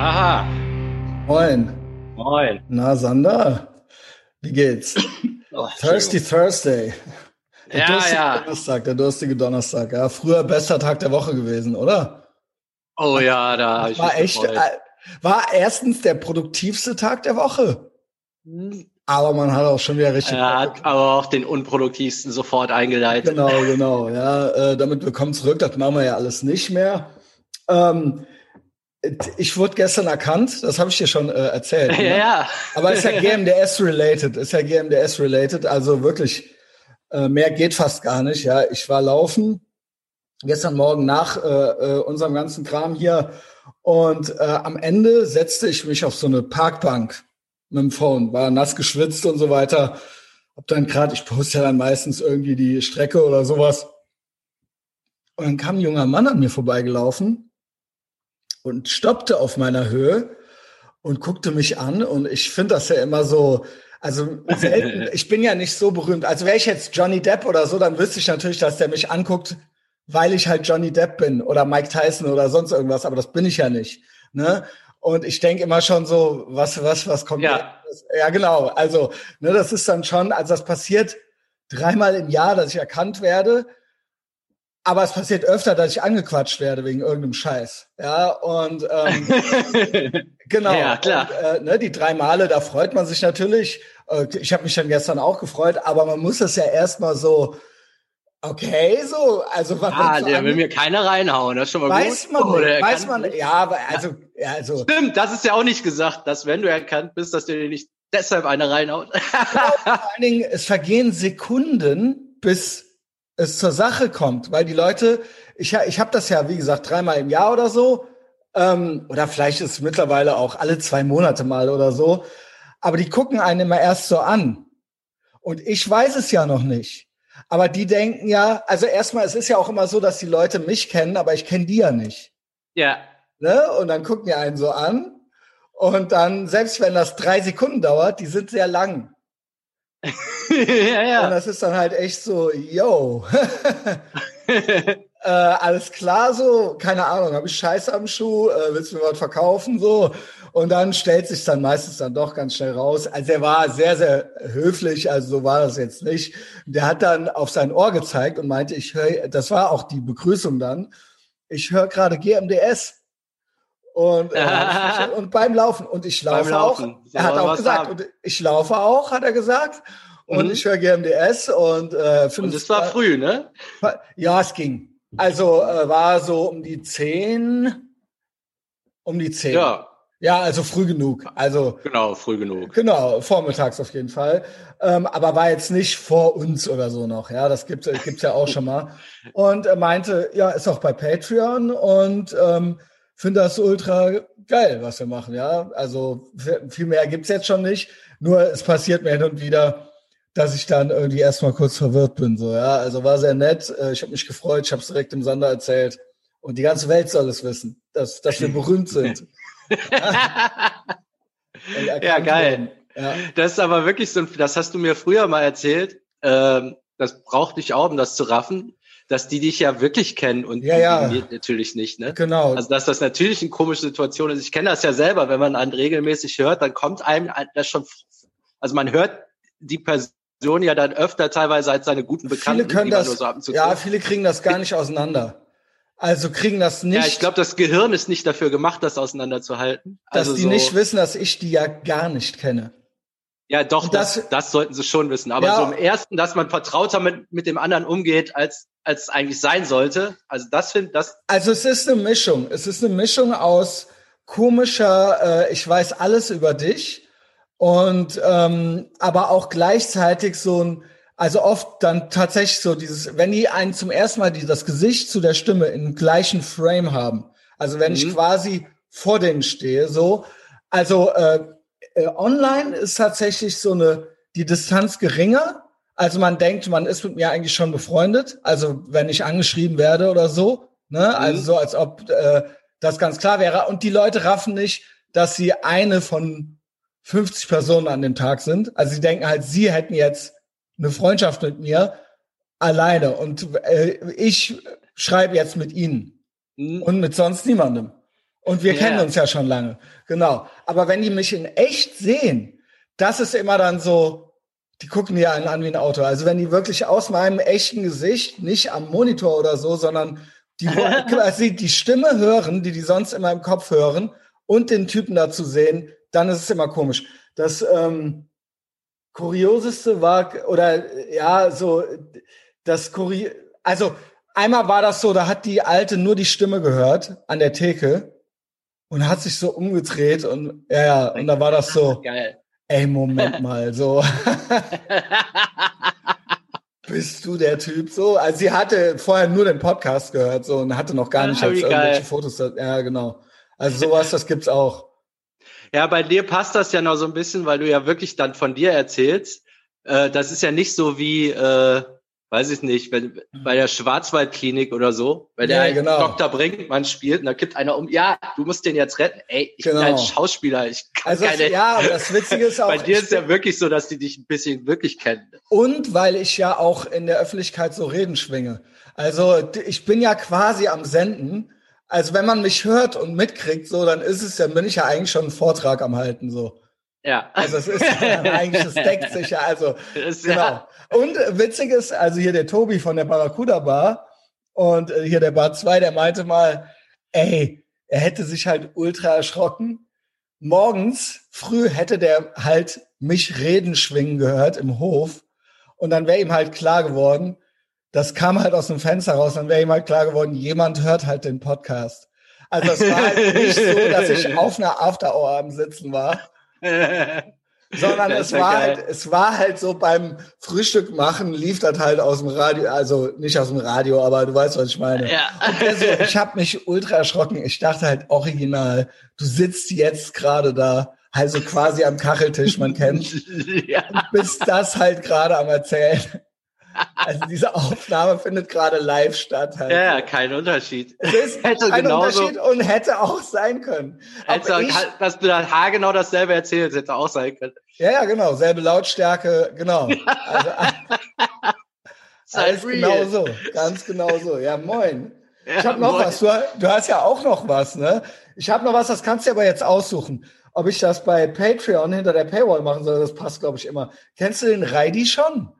Aha. Moin. Moin. Na, Sander, wie geht's? Oh, Thirsty Thursday. Der Ja, durstige ja. Donnerstag, der durstige Donnerstag. Ja, früher bester Tag der Woche gewesen, oder? Oh ja, da ich War echt, gefreut. äh, war erstens der produktivste Tag der Woche. Aber man hat auch schon wieder richtig. Er hat aber auch den unproduktivsten sofort eingeleitet. Genau, genau. Ja, äh, damit willkommen zurück. Das machen wir ja alles nicht mehr. Ähm, ich wurde gestern erkannt, das habe ich dir schon äh, erzählt. Ne? ja. Aber ist ja GMDS-related, ist ja GMDS-related, also wirklich, äh, mehr geht fast gar nicht. Ja, ich war laufen gestern Morgen nach äh, äh, unserem ganzen Kram hier und äh, am Ende setzte ich mich auf so eine Parkbank mit dem Phone, war nass geschwitzt und so weiter. Hab dann gerade, ich poste ja dann meistens irgendwie die Strecke oder sowas. Und dann kam ein junger Mann an mir vorbeigelaufen und stoppte auf meiner Höhe und guckte mich an und ich finde das ja immer so, also selten, ich bin ja nicht so berühmt. Also wäre ich jetzt Johnny Depp oder so, dann wüsste ich natürlich, dass der mich anguckt, weil ich halt Johnny Depp bin oder Mike Tyson oder sonst irgendwas, aber das bin ich ja nicht. Ne? Und ich denke immer schon so, was, was, was kommt Ja. jetzt? Ja, genau. Also, ne, das ist dann schon, also das passiert dreimal im Jahr, dass ich erkannt werde. Aber es passiert öfter, dass ich angequatscht werde wegen irgendeinem Scheiß. Ja, und ähm, Genau. Ja, klar. Und, äh, ne, die drei Male, da freut man sich natürlich. Äh, ich habe mich dann gestern auch gefreut, aber man muss das ja erstmal so, okay, so, also was ah, der will mir keiner reinhauen. Das ist schon mal weiß gut. man, Oh, nicht, weiß man, ja, aber also, ja, also Stimmt, das ist ja auch nicht gesagt, dass wenn du erkannt bist, dass du dir nicht deshalb eine reinhaut. vor allen Dingen, es vergehen Sekunden, bis es zur Sache kommt, weil die Leute, ich, ich habe das ja, wie gesagt, dreimal im Jahr oder so, ähm, oder vielleicht ist es mittlerweile auch alle zwei Monate mal oder so, aber die gucken einen immer erst so an. Und ich weiß es ja noch nicht. Aber die denken ja, also erstmal, es ist ja auch immer so, dass die Leute mich kennen, aber ich kenne die ja nicht. ja. Ne? Und dann gucken die einen so an. Und dann, selbst wenn das drei Sekunden dauert, die sind sehr lang. Ja, Und ja. das ist dann halt echt so, yo, äh, alles klar so, keine Ahnung, habe ich Scheiße am Schuh, äh, willst du mir was verkaufen so? Und dann stellt sich dann meistens dann doch ganz schnell raus. Also er war sehr, sehr höflich, also so war das jetzt nicht. Der hat dann auf sein Ohr gezeigt und meinte, ich höre, das war auch die Begrüßung dann, ich höre gerade GMDS. Und, äh, und beim Laufen. Und ich laufe auch. Er hat auch gesagt, haben. und ich laufe auch, hat er gesagt. Und Mhm. ich höre GMDS und äh, finde Und es war früh, ne? Ja, es ging. Also äh, war so um die zehn, um die zehn. Ja, Ja, also früh genug. Also genau, früh genug. genau, vormittags auf jeden Fall. Ähm, aber war jetzt nicht vor uns oder so noch. Ja, das gibt gibt's ja auch schon mal. Und er meinte, ja, ist auch bei Patreon und ähm, finde das ultra geil, was wir machen. Ja, also viel mehr gibt's jetzt schon nicht. Nur es passiert mir hin und wieder, dass ich dann irgendwie erstmal kurz verwirrt bin. So, ja, also war sehr nett. Äh, Ich habe mich gefreut. Ich habe es direkt im Sander erzählt. Und die ganze Welt soll es wissen, dass, dass wir berühmt sind. Ja, geil. Ja. Das ist aber wirklich so, ein- das hast du mir früher mal erzählt. Ähm, das braucht dich auch, um das zu raffen, dass die dich ja wirklich kennen und Ja, die ja. natürlich nicht, ne? Genau. Also dass das natürlich eine komische Situation ist. Ich kenne das ja selber, wenn man einen regelmäßig hört, dann kommt einem das schon, also man hört die Person ja dann öfter teilweise als seine guten Bekannten, viele können das, so ab und zu ja, viele kriegen das gar nicht auseinander. Also kriegen das nicht, ja, ich glaube, das Gehirn ist nicht dafür gemacht, das auseinanderzuhalten. dass also die so, nicht wissen, dass ich die ja gar nicht kenne. Ja, doch, das, das- das, sollten sie schon wissen. Aber Ja. so im ersten, dass man vertrauter mit, mit dem anderen umgeht, als, als es eigentlich sein sollte. Also das finde das, Also es ist eine Mischung. Es ist eine Mischung aus komischer, äh, ich weiß alles über dich und ähm, aber auch gleichzeitig so ein, also oft dann tatsächlich so dieses, wenn die einen zum ersten Mal die, das Gesicht zu der Stimme im gleichen Frame haben. Also wenn ich Mhm. quasi vor denen stehe, so, also äh, äh, online ist tatsächlich so eine die Distanz geringer. Also man denkt, man ist mit mir eigentlich schon befreundet. Also wenn ich angeschrieben werde oder so, ne, also so als ob äh, das ganz klar wäre. Und die Leute raffen nicht, dass sie eine von 50 Personen an dem Tag sind. Also sie denken halt, sie hätten jetzt eine Freundschaft mit mir alleine und äh, ich schreibe jetzt mit ihnen hm, und mit sonst niemandem. Und wir yeah. kennen uns ja schon lange. Genau. Aber wenn die mich in echt sehen, das ist immer dann so, die gucken ja einen an wie ein Auto. Also wenn die wirklich aus meinem echten Gesicht, nicht am Monitor oder so, sondern die quasi die Stimme hören, die die sonst immer im Kopf hören und den Typen dazu sehen, dann ist es immer komisch. Das ähm, Kurioseste war, oder ja, so, das Kuri also einmal war das so, da hat die Alte nur die Stimme gehört an der Theke und hat sich so umgedreht und ja, ja, und da war das so, Geil. ey, Moment mal, so. Bist du der Typ so? Also sie hatte vorher nur den Podcast gehört so und hatte noch gar nicht als irgendwelche Fotos. Ja, genau. Also sowas, das gibt's auch. Ja, bei dir passt das ja noch so ein bisschen, weil du ja wirklich dann von dir erzählst. Äh, das ist ja nicht so wie, äh, weiß ich nicht, wenn, bei der Schwarzwaldklinik oder so, der ja, genau. Dr. Brinkmann spielt und da kippt einer um, ja, du musst den jetzt retten. Ey, ich genau. bin ein Schauspieler, ich kann also keine. Ja, das Witzige ist auch. bei dir ist ja wirklich so, dass die dich ein bisschen wirklich kennen. Und weil ich ja auch in der Öffentlichkeit so Reden schwinge. Also ich bin ja quasi am Senden. Also wenn man mich hört und mitkriegt, so, dann ist es, dann bin ich ja eigentlich schon einen Vortrag am halten, so. Ja. Also es ist eigentlich, es deckt sich ja, also, ist, genau. Ja. Und witzig ist, also hier der Tobi von der Barracuda Bar und äh, hier der Bar 2, der meinte mal, ey, er hätte sich halt ultra erschrocken. Morgens früh hätte der halt mich reden schwingen gehört im Hof und dann wäre ihm halt klar geworden, das kam halt aus dem Fenster raus, dann wäre ihm halt klar geworden, jemand hört halt den Podcast. Also es war halt nicht so, dass ich auf einer After-Hour am Sitzen war. sondern es war halt, es war halt so beim Frühstück machen lief das halt aus dem Radio, also nicht aus dem Radio, aber du weißt, was ich meine. Ja. Also, ich habe mich ultra erschrocken. Ich dachte halt original, du sitzt jetzt gerade da, also quasi am Kacheltisch, man kennt, ja. und bist das halt gerade am erzählen. Also diese Aufnahme findet gerade live statt. Halt. Ja, kein Unterschied. Es ist hätte ein genauso, Unterschied und hätte auch sein können. Hätte, ich, dass du da haargenau dasselbe erzählst, hätte auch sein können. Ja, ja, genau. Selbe Lautstärke, genau. Also, alles genau so. Ganz genau so. Ja, moin. Ja, ich habe noch moin. was. Du, du, hast ja auch noch was, ne? Ich habe noch was, das kannst du aber jetzt aussuchen. Ob ich das bei Patreon hinter der Paywall machen soll, das passt, glaube ich, immer. Kennst du den Reidi schon?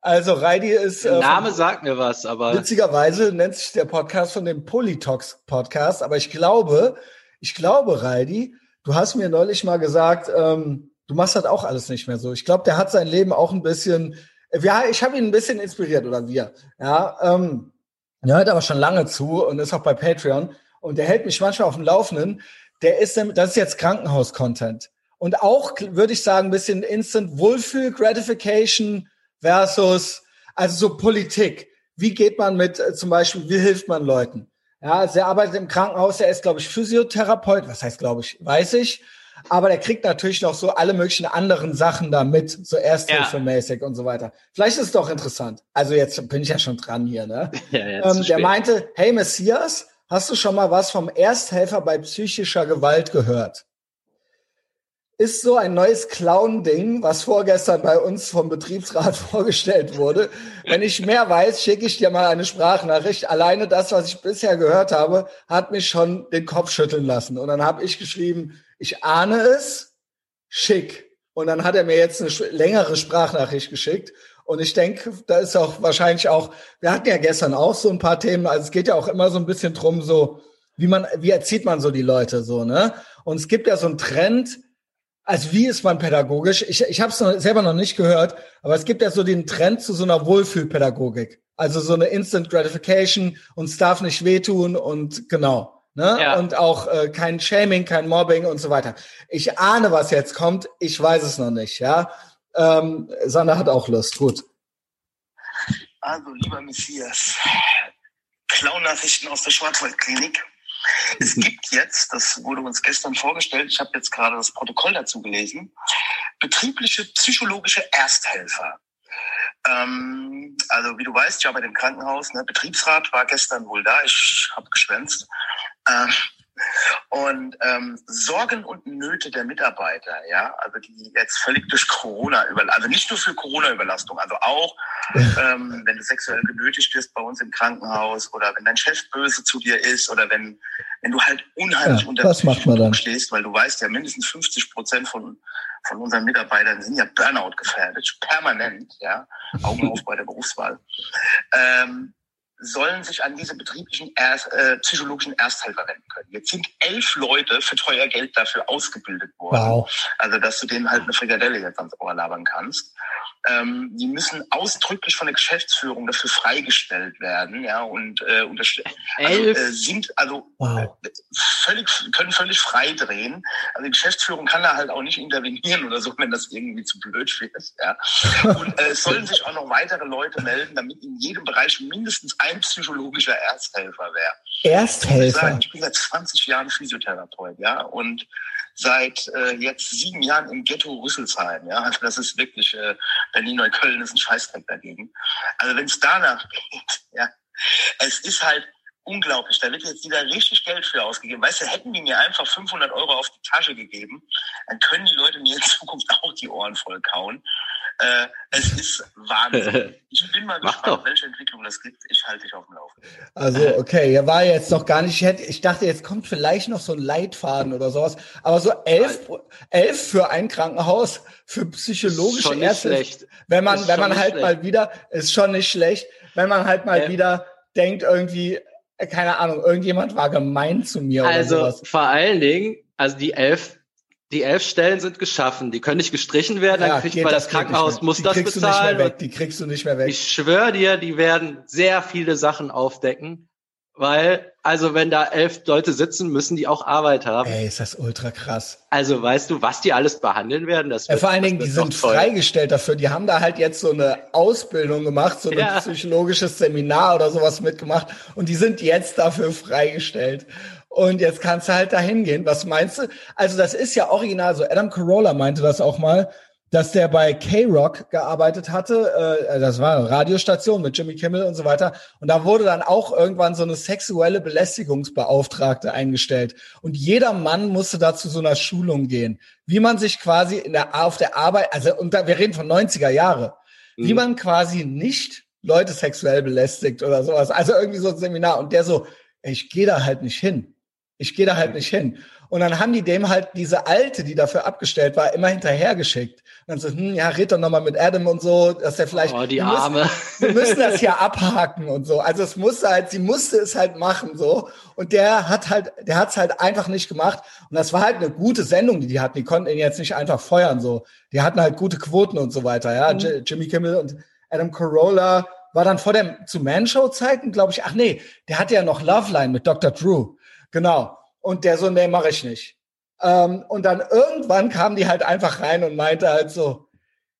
Also Reidi ist. Der äh, Name äh, sagt mir was, aber. Witzigerweise nennt sich der Podcast von dem Polytox Podcast, aber ich glaube, ich glaube, Reidi, du hast mir neulich mal gesagt, ähm, du machst das auch alles nicht mehr so. Ich glaube, der hat sein Leben auch ein bisschen. Ja, ich habe ihn ein bisschen inspiriert oder wir. Ja, ähm, der hört aber schon lange zu und ist auch bei Patreon und der hält mich manchmal auf dem Laufenden. Der ist, das ist jetzt Krankenhaus-Content und auch würde ich sagen ein bisschen Instant Wohlfühl Gratification versus, also so Politik. Wie geht man mit, äh, zum Beispiel, wie hilft man Leuten? Ja, also er arbeitet im Krankenhaus, er ist, glaube ich, Physiotherapeut, was heißt, glaube ich, weiß ich. Aber der kriegt natürlich noch so alle möglichen anderen Sachen da mit, so Ersthilfemäßig ja. und so weiter. Vielleicht ist es doch interessant. Also jetzt bin ich ja schon dran hier, ne? Ja, ähm, der meinte, hey Messias, hast du schon mal was vom Ersthelfer bei psychischer Gewalt gehört? Ist so ein neues Clown-Ding, was vorgestern bei uns vom Betriebsrat vorgestellt wurde. Wenn ich mehr weiß, schicke ich dir mal eine Sprachnachricht. Alleine das, was ich bisher gehört habe, hat mich schon den Kopf schütteln lassen. Und dann habe ich geschrieben, ich ahne es, schick. Und dann hat er mir jetzt eine längere Sprachnachricht geschickt. Und ich denke, da ist auch wahrscheinlich auch, wir hatten ja gestern auch so ein paar Themen, also es geht ja auch immer so ein bisschen drum, so, wie man, wie erzieht man so die Leute so, ne? Und es gibt ja so einen Trend, also wie ist man pädagogisch? Ich, ich habe es selber noch nicht gehört, aber es gibt ja so den Trend zu so einer Wohlfühlpädagogik. Also so eine Instant Gratification und es darf nicht wehtun und genau. Ne? Ja. Und auch äh, kein Shaming, kein Mobbing und so weiter. Ich ahne, was jetzt kommt. Ich weiß es noch nicht. Ja, ähm, Sander hat auch Lust. Gut. Also, lieber Messias, Clown-Nachrichten aus der Schwarzwaldklinik. Es gibt jetzt, das wurde uns gestern vorgestellt, ich habe jetzt gerade das Protokoll dazu gelesen, betriebliche psychologische Ersthelfer. Ähm, also wie du weißt, ich arbeite im Krankenhaus, ne, Betriebsrat war gestern wohl da, ich habe geschwänzt. Ähm, und ähm, Sorgen und Nöte der Mitarbeiter, ja, also die jetzt völlig durch Corona über, also nicht nur für Corona-Überlastung, also auch, ähm, wenn du sexuell genötigt wirst bei uns im Krankenhaus oder wenn dein Chef böse zu dir ist oder wenn wenn du halt unheimlich ja, unter dann? stehst, weil du weißt ja, mindestens 50 Prozent von, von unseren Mitarbeitern sind ja Burnout gefährdet, permanent, ja, Augen auf bei der Berufswahl, ähm, sollen sich an diese betrieblichen Erst, äh, psychologischen Ersthelfer wenden können. Jetzt sind elf Leute für teuer Geld dafür ausgebildet worden. Wow. Also, dass du denen halt eine Frikadelle jetzt ans Ohr labern kannst ähm, die müssen ausdrücklich von der Geschäftsführung dafür freigestellt werden, ja, und äh, also, äh, sind also wow. völlig, können völlig frei drehen. Also die Geschäftsführung kann da halt auch nicht intervenieren oder so, wenn das irgendwie zu blöd wird, ja. Und äh, es sollen sich auch noch weitere Leute melden, damit in jedem Bereich mindestens ein psychologischer Ersthelfer wäre. Ersthelfer? Ich bin seit 20 Jahren Physiotherapeut, ja, und seit äh, jetzt sieben Jahren im Ghetto Rüsselsheim. Ja, also das ist wirklich äh, Berlin-Neukölln ist ein Scheißdreck dagegen. Also wenn es danach geht, ja, es ist halt unglaublich. Da wird jetzt wieder richtig Geld für ausgegeben. Weißt du, hätten die mir einfach 500 Euro auf die Tasche gegeben, dann können die Leute mir in Zukunft auch die Ohren voll kauen. Äh, es ist Wahnsinn. Ich bin mal gespannt, welche Entwicklung das gibt. Ich halte dich auf dem Laufenden. Also, okay, er war jetzt noch gar nicht, ich, hätte, ich dachte, jetzt kommt vielleicht noch so ein Leitfaden oder sowas. Aber so elf, elf für ein Krankenhaus, für psychologische schon Ärzte. Schlecht. Wenn man, wenn man halt schlecht. mal wieder, ist schon nicht schlecht, wenn man halt mal ja. wieder denkt, irgendwie, keine Ahnung, irgendjemand war gemein zu mir. Also oder sowas. vor allen Dingen, also die elf die elf Stellen sind geschaffen, die können nicht gestrichen werden, dann ja, kriegt weil das, das Krankenhaus muss das bezahlen. Die kriegst du nicht mehr weg. Ich schwöre dir, die werden sehr viele Sachen aufdecken, weil, also wenn da elf Leute sitzen, müssen die auch Arbeit haben. Ey, ist das ultra krass. Also weißt du, was die alles behandeln werden? Das wird, ja, vor allen Dingen, die sind freigestellt dafür. Die haben da halt jetzt so eine Ausbildung gemacht, so ein ja. psychologisches Seminar oder sowas mitgemacht und die sind jetzt dafür freigestellt. Und jetzt kannst du halt da hingehen. Was meinst du? Also das ist ja original so. Adam Carolla meinte das auch mal, dass der bei K-Rock gearbeitet hatte. Äh, das war eine Radiostation mit Jimmy Kimmel und so weiter. Und da wurde dann auch irgendwann so eine sexuelle Belästigungsbeauftragte eingestellt. Und jeder Mann musste da zu so einer Schulung gehen. Wie man sich quasi in der, auf der Arbeit, also und da, wir reden von 90er Jahre, mhm. wie man quasi nicht Leute sexuell belästigt oder sowas. Also irgendwie so ein Seminar. Und der so, ich gehe da halt nicht hin. Ich gehe da halt nicht hin. Und dann haben die dem halt diese alte, die dafür abgestellt war, immer hinterhergeschickt. Und dann so, hm, ja, red doch nochmal mit Adam und so, dass er vielleicht. Oh, die wir Arme. Müssen, wir müssen das hier abhaken und so. Also es musste halt, sie musste es halt machen, so. Und der hat halt, der hat's halt einfach nicht gemacht. Und das war halt eine gute Sendung, die die hatten. Die konnten ihn jetzt nicht einfach feuern, so. Die hatten halt gute Quoten und so weiter, ja. Mhm. Jimmy Kimmel und Adam Carolla war dann vor dem, zu Man-Show-Zeiten, glaube ich, ach nee, der hatte ja noch Loveline mit Dr. Drew. Genau. Und der so, nee, mache ich nicht. Ähm, und dann irgendwann kam die halt einfach rein und meinte halt so,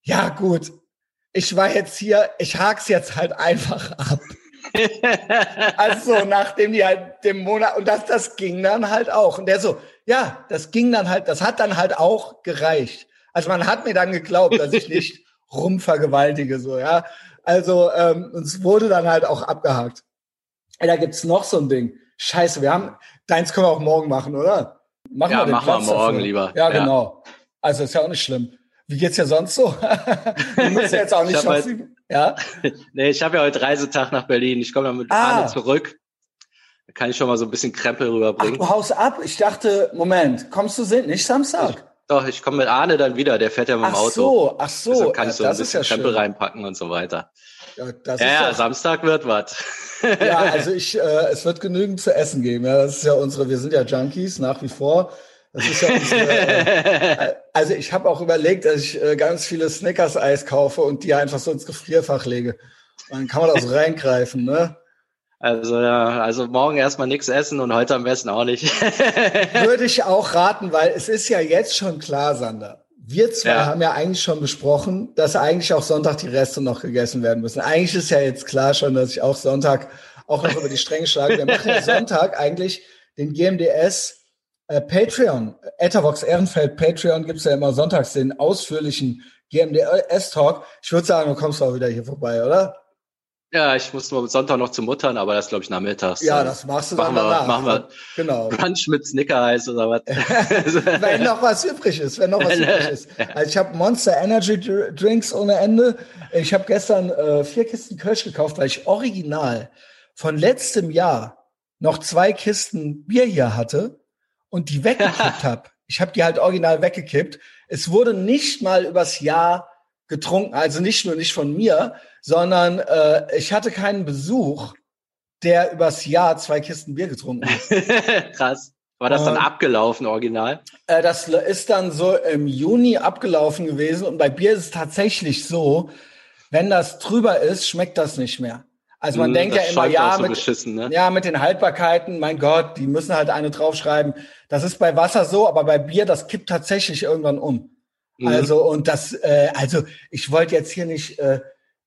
ja gut, ich war jetzt hier, ich hak's jetzt halt einfach ab. also nachdem die halt dem Monat und das das ging dann halt auch und der so ja das ging dann halt das hat dann halt auch gereicht also man hat mir dann geglaubt dass ich nicht rumvergewaltige so ja also ähm, es wurde dann halt auch abgehakt da gibt's noch so ein Ding Scheiße, wir haben, deins können wir auch morgen machen, oder? Machen ja, wir den machen Platz wir morgen dafür. lieber. Ja, ja, genau. Also ist ja auch nicht schlimm. Wie geht's ja sonst so? du musst ja jetzt auch nicht noch Ja? nee, ich habe ja heute Reisetag nach Berlin. Ich komme dann mit ah. Arne zurück. Da kann ich schon mal so ein bisschen Krempel rüberbringen. Ach, du haust ab. Ich dachte, Moment, kommst du nicht Samstag? Doch, ich komme mit Arne dann wieder. Der fährt ja mit dem Auto. Ach so, ach so. Also kann ich so ein bisschen ja Krempel reinpacken und so weiter. Ja, das ja, ist ja Samstag wird was. ja, also ich, äh, es wird genügend zu essen geben. Ja, das ist ja unsere, wir sind ja Junkies nach wie vor. Das ist ja unsere, äh, also ich habe auch überlegt, dass ich äh, ganz viele Snickers-Eis kaufe und die einfach so ins Gefrierfach lege. Dann kann man da so reingreifen, ne? Also ja, also morgen erstmal nichts essen und heute am besten auch nicht. Würde ich auch raten, weil es ist ja jetzt schon klar, Sander. Wir zwei ja. haben ja eigentlich schon besprochen, dass eigentlich auch Sonntag die Reste noch gegessen werden müssen. Eigentlich ist ja jetzt klar schon, dass ich auch Sonntag auch noch über die Stränge schlage. Wir machen ja Sonntag eigentlich den GMDS äh, Patreon. Etavox Ehrenfeld Patreon gibt's ja immer sonntags den ausführlichen GMDS Talk. Ich würde sagen, du kommst auch wieder hier vorbei, oder? Ja, ich muss nur Sonntag noch zu Muttern, aber das glaube ich nachmittags. Ja, das machst du machen dann danach. Machen wir genau. Brunch mit Snicker-Eis oder was. wenn noch was übrig ist, wenn noch was übrig ist. Also ich habe Monster Energy Drinks ohne Ende. Ich habe gestern äh, vier Kisten Kölsch gekauft, weil ich original von letztem Jahr noch zwei Kisten Bier hier hatte und die weggekippt habe. Ich habe die halt original weggekippt. Es wurde nicht mal übers Jahr getrunken, also nicht nur nicht von mir, sondern äh, ich hatte keinen Besuch, der übers Jahr zwei Kisten Bier getrunken hat. Krass. War das dann und, abgelaufen, original? Äh, das ist dann so im Juni abgelaufen gewesen. Und bei Bier ist es tatsächlich so, wenn das drüber ist, schmeckt das nicht mehr. Also man mm, denkt ja immer, ja, so mit, ne? ja, mit den Haltbarkeiten, mein Gott, die müssen halt eine draufschreiben. Das ist bei Wasser so, aber bei Bier, das kippt tatsächlich irgendwann um. Mhm. Also, und das, äh, also ich wollte jetzt hier nicht äh,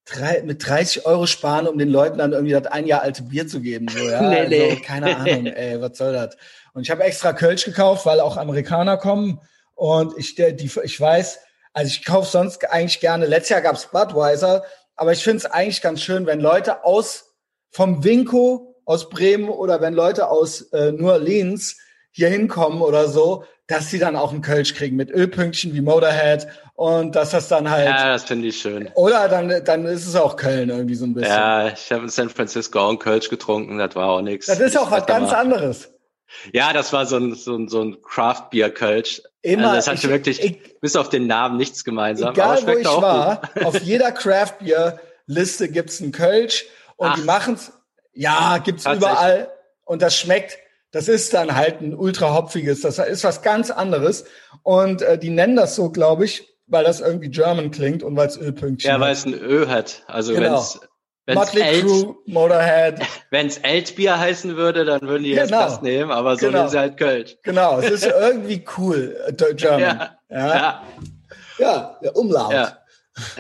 drei, mit 30 Euro sparen, um den Leuten dann irgendwie das ein Jahr alte Bier zu geben. So, ja? nee, also, nee. Keine Ahnung, ey, was soll das? Und ich habe extra Kölsch gekauft, weil auch Amerikaner kommen. Und ich, der, die, ich weiß, also ich kaufe sonst eigentlich gerne, letztes Jahr gab's Budweiser, aber ich finde es eigentlich ganz schön, wenn Leute aus vom Winko aus Bremen oder wenn Leute aus äh, New Orleans hier hinkommen oder so, dass sie dann auch einen Kölsch kriegen mit Ölpünktchen wie Motorhead und dass das dann halt. Ja, das finde ich schön. Oder dann, dann ist es auch Köln irgendwie so ein bisschen. Ja, ich habe in San Francisco auch einen Kölsch getrunken, das war auch nichts. Das ist auch was ganz anderes. Ja, das war so ein, so ein, so ein Craft Beer Kölsch. Immer. Also das hatte ich, wirklich ich, bis auf den Namen nichts gemeinsam. Egal wo ich war, auf jeder Craft Beer Liste gibt's einen Kölsch und Ach, die machen's. Ja, gibt's überall und das schmeckt. Das ist dann halt ein ultra hopfiges. Das ist was ganz anderes und äh, die nennen das so, glaube ich, weil das irgendwie German klingt und weil es Ölpünktchen. Ja, weil es ein Ö hat. Also genau. wenn's Motley Alt, Crew, Motorhead. Wenn es Altbier heißen würde, dann würden die genau. jetzt das nehmen, aber so genau. nehmen sie halt Kölsch. Genau, es ist irgendwie cool, äh, German. Ja, ja. ja. ja der Umlaut. Ja.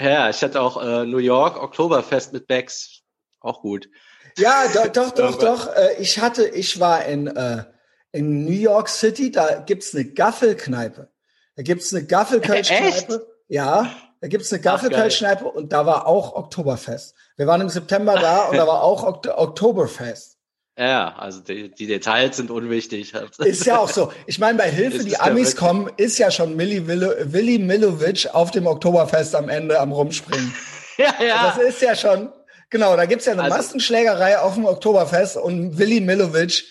ja, ich hatte auch äh, New York, Oktoberfest mit Becks. Auch gut. Ja, doch, doch, doch, doch. Äh, ich hatte, ich war in, äh, in New York City, da gibt's eine Gaffelkneipe. Da gibt's eine Gaffelkölschkneipe. Ja, da gibt's eine Gaffelkölschkneipe und da war auch Oktoberfest. Wir waren im September da und da war auch Ok Oktoberfest. Ja, also die, die, Details sind unwichtig. Ist ja auch so. Ich meine, bei Hilfe, die Amis kommen, ist ja schon Milli Willi Milovic auf dem Oktoberfest am Ende am Rumspringen. ja, ja. Das ist ja schon, genau, da gibt's ja eine also, Massenschlägerei auf dem Oktoberfest und Willi Milovic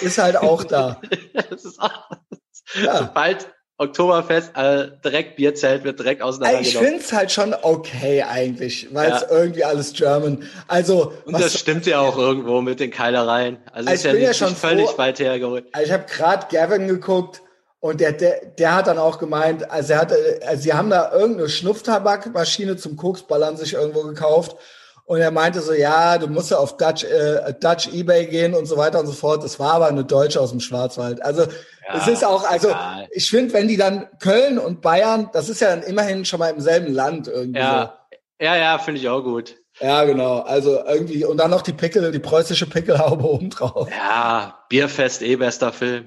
ist halt auch da. das ist auch, ja. Sobald Oktoberfest, äh, direkt Bierzelt wird direkt auseinandergenommen. Ich find's halt schon okay eigentlich, weil es ja. irgendwie alles German. Also und das stimmt ja auch irgendwo mit den Keilereien. Also, also ist ja, nicht, ja schon völlig froh, weit hergeholt. Also ich habe gerade Gavin geguckt und der, der der hat dann auch gemeint, also er hat, also sie haben da irgendeine Schnupftabakmaschine zum Koksballern sich irgendwo gekauft und er meinte so, ja, du musst ja auf Dutch, äh, Dutch eBay gehen und so weiter und so fort. Das war aber eine Deutsche aus dem Schwarzwald. Also ja, es ist auch, also ja. ich finde, wenn die dann Köln und Bayern, das ist ja dann immerhin schon mal im selben Land irgendwie. Ja, so. ja, ja finde ich auch gut. Ja, genau. Also irgendwie, und dann noch die Pickel, die preußische Pickelhaube oben drauf. Ja, Bierfest, eh bester Film.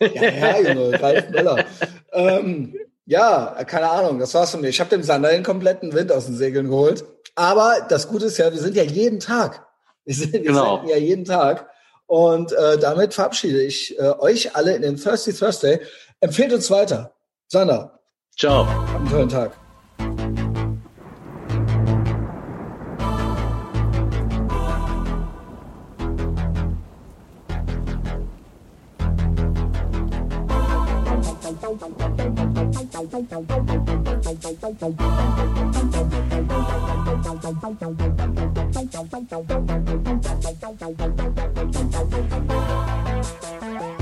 Ja, ja, Junge, Ralf Müller. ähm, ja, keine Ahnung, das war's von mir. Ich habe dem Sander den kompletten Wind aus den Segeln geholt. Aber das Gute ist ja, wir sind ja jeden Tag. Wir sind, wir genau. sind ja jeden Tag. Und äh, damit verabschiede ich äh, euch alle in den Thirsty Thursday. Empfehlt uns weiter. Sander. Ciao. Habt einen tollen Tag. Thank you.